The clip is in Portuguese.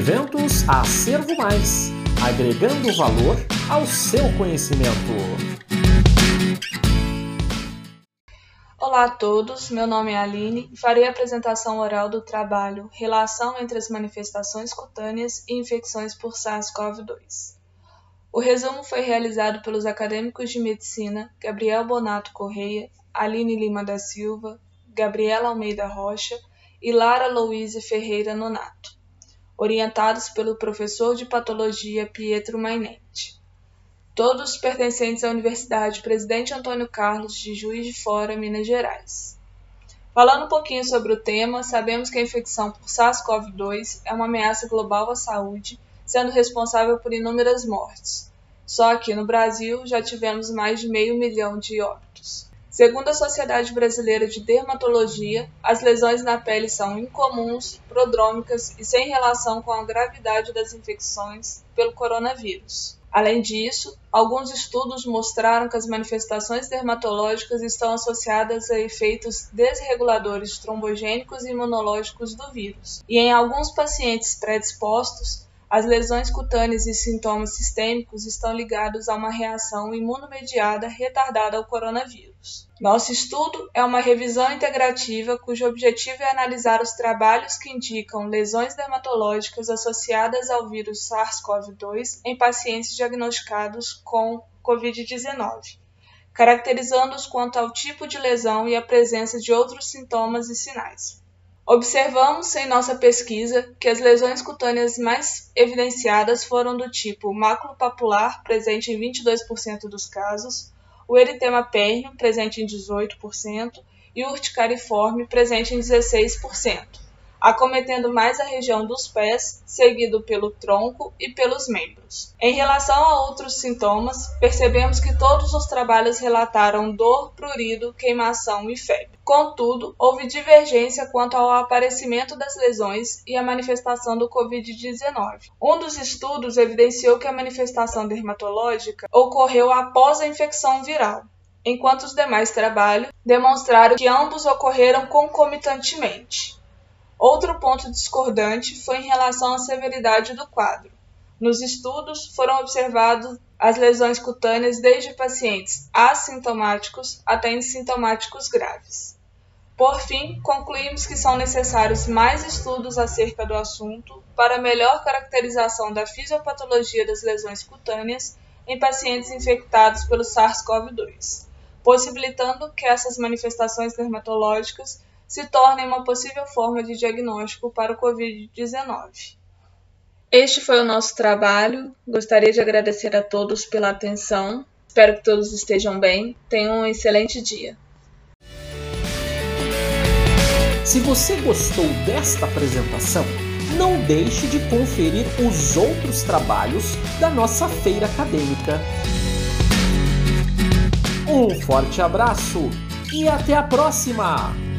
Eventos Acervo Mais agregando valor ao seu conhecimento. Olá a todos, meu nome é Aline e farei a apresentação oral do trabalho Relação entre as manifestações cutâneas e infecções por SARS-CoV-2. O resumo foi realizado pelos acadêmicos de medicina Gabriel Bonato Correia, Aline Lima da Silva, Gabriela Almeida Rocha e Lara Louise Ferreira Nonato, orientados pelo professor de patologia Pietro Mainetti todos pertencentes à Universidade Presidente Antônio Carlos de Juiz de Fora, Minas Gerais. Falando um pouquinho sobre o tema, sabemos que a infecção por SARS-CoV-2 é uma ameaça global à saúde, sendo responsável por inúmeras mortes. Só aqui no Brasil já tivemos mais de meio milhão de óbitos. Segundo a Sociedade Brasileira de Dermatologia, as lesões na pele são incomuns, prodrômicas e sem relação com a gravidade das infecções pelo coronavírus. Além disso, alguns estudos mostraram que as manifestações dermatológicas estão associadas a efeitos desreguladores trombogênicos e imunológicos do vírus, e em alguns pacientes predispostos, as lesões cutâneas e sintomas sistêmicos estão ligados a uma reação imunomediada retardada ao coronavírus. Nosso estudo é uma revisão integrativa cujo objetivo é analisar os trabalhos que indicam lesões dermatológicas associadas ao vírus SARS-CoV-2 em pacientes diagnosticados com Covid-19, caracterizando-os quanto ao tipo de lesão e a presença de outros sintomas e sinais. Observamos em nossa pesquisa que as lesões cutâneas mais evidenciadas foram do tipo maculopapular, presente em 22% dos casos, o eritema pérneo, presente em 18%, e urticariforme, presente em 16% acometendo mais a região dos pés, seguido pelo tronco e pelos membros. Em relação a outros sintomas, percebemos que todos os trabalhos relataram dor, prurido, queimação e febre. Contudo, houve divergência quanto ao aparecimento das lesões e a manifestação do Covid-19. Um dos estudos evidenciou que a manifestação dermatológica ocorreu após a infecção viral, enquanto os demais trabalhos demonstraram que ambos ocorreram concomitantemente. Outro ponto discordante foi em relação à severidade do quadro. Nos estudos foram observadas as lesões cutâneas desde pacientes assintomáticos até sintomáticos graves. Por fim, concluímos que são necessários mais estudos acerca do assunto para melhor caracterização da fisiopatologia das lesões cutâneas em pacientes infectados pelo SARS-CoV-2, possibilitando que essas manifestações dermatológicas se tornem uma possível forma de diagnóstico para o Covid-19. Este foi o nosso trabalho. Gostaria de agradecer a todos pela atenção. Espero que todos estejam bem. Tenham um excelente dia. Se você gostou desta apresentação, não deixe de conferir os outros trabalhos da nossa feira acadêmica. Um forte abraço e até a próxima!